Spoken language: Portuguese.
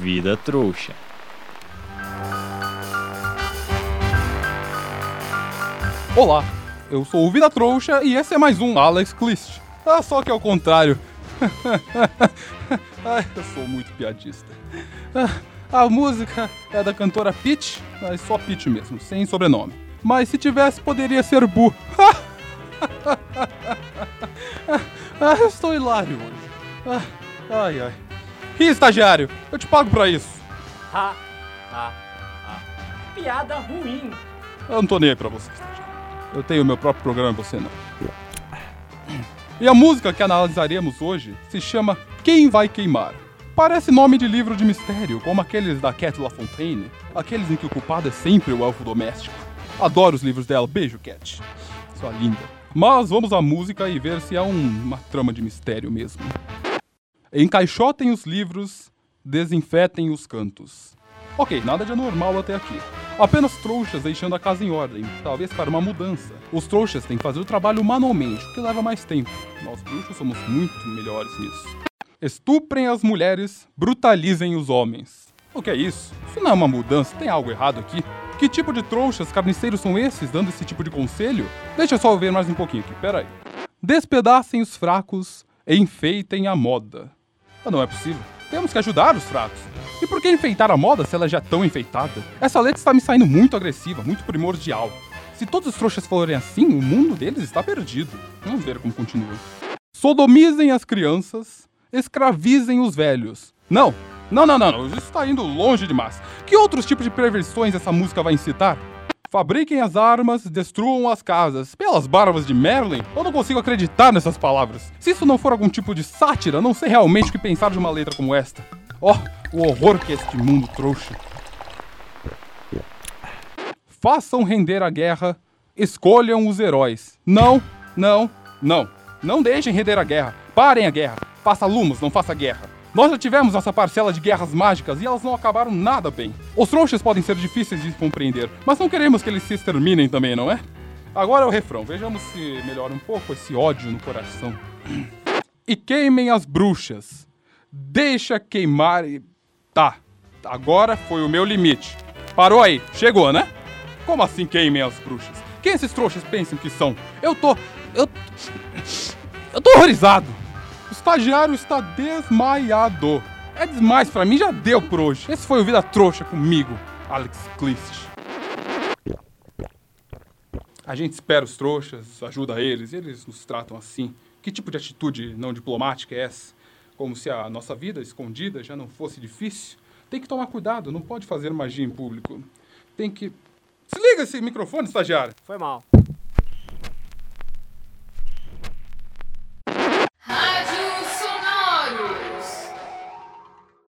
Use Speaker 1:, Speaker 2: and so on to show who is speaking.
Speaker 1: Vida trouxa.
Speaker 2: Olá, eu sou o Vida Trouxa e esse é mais um Alex Clist. Ah, só que ao contrário. Ai, eu sou muito piadista. Ah, a música é da cantora Peach, mas só Peach mesmo, sem sobrenome. Mas se tivesse, poderia ser Bu. ah, eu estou hilário hoje. Ah, ai, ai. Ih, estagiário, eu te pago pra isso.
Speaker 3: Ha, ha, ha. Piada ruim.
Speaker 2: Eu não tô nem aí pra você, estagiário. Eu tenho meu próprio programa, você não. E a música que analisaremos hoje se chama Quem Vai Queimar. Parece nome de livro de mistério, como aqueles da Cat LaFontaine, aqueles em que o culpado é sempre o elfo doméstico. Adoro os livros dela, beijo, Cat. Sua linda. Mas vamos à música e ver se é um, uma trama de mistério mesmo. Encaixotem os livros, desinfetem os cantos. Ok, nada de anormal até aqui. Apenas trouxas deixando a casa em ordem, talvez para uma mudança. Os trouxas têm que fazer o trabalho manualmente, o que leva mais tempo. Nós bruxos somos muito melhores nisso. Estuprem as mulheres, brutalizem os homens. O que é isso? Isso não é uma mudança, tem algo errado aqui. Que tipo de trouxas carniceiros são esses dando esse tipo de conselho? Deixa eu só ver mais um pouquinho aqui, peraí. Despedacem os fracos, enfeitem a moda. Ah, não é possível. Temos que ajudar os fracos. E por que enfeitar a moda se ela já é tão enfeitada? Essa letra está me saindo muito agressiva, muito primordial. Se todos os trouxas forem assim, o mundo deles está perdido. Vamos ver como continua. Sodomizem as crianças, escravizem os velhos. Não, não, não, não, isso está indo longe demais. Que outros tipos de perversões essa música vai incitar? Fabriquem as armas, destruam as casas. Pelas barbas de Merlin, eu não consigo acreditar nessas palavras. Se isso não for algum tipo de sátira, não sei realmente o que pensar de uma letra como esta. Oh, o horror que este mundo trouxa. Façam render a guerra, escolham os heróis. Não, não, não. Não deixem render a guerra. Parem a guerra. Faça lumos, não faça guerra. Nós já tivemos nossa parcela de guerras mágicas e elas não acabaram nada bem. Os trouxas podem ser difíceis de compreender, mas não queremos que eles se exterminem também, não é? Agora é o refrão. Vejamos se melhora um pouco esse ódio no coração. E queimem as bruxas. Deixa queimar e. Tá. Agora foi o meu limite. Parou aí. Chegou, né? Como assim queimem as bruxas? Quem esses trouxas pensam que são? Eu tô. Eu. Eu tô horrorizado. Estagiário está desmaiado. É demais pra mim, já deu por hoje. Esse foi o Vida Trouxa comigo, Alex Clist. A gente espera os trouxas, ajuda eles, e eles nos tratam assim. Que tipo de atitude não diplomática é essa? Como se a nossa vida escondida já não fosse difícil? Tem que tomar cuidado, não pode fazer magia em público. Tem que. Desliga esse microfone, estagiário!
Speaker 3: Foi mal.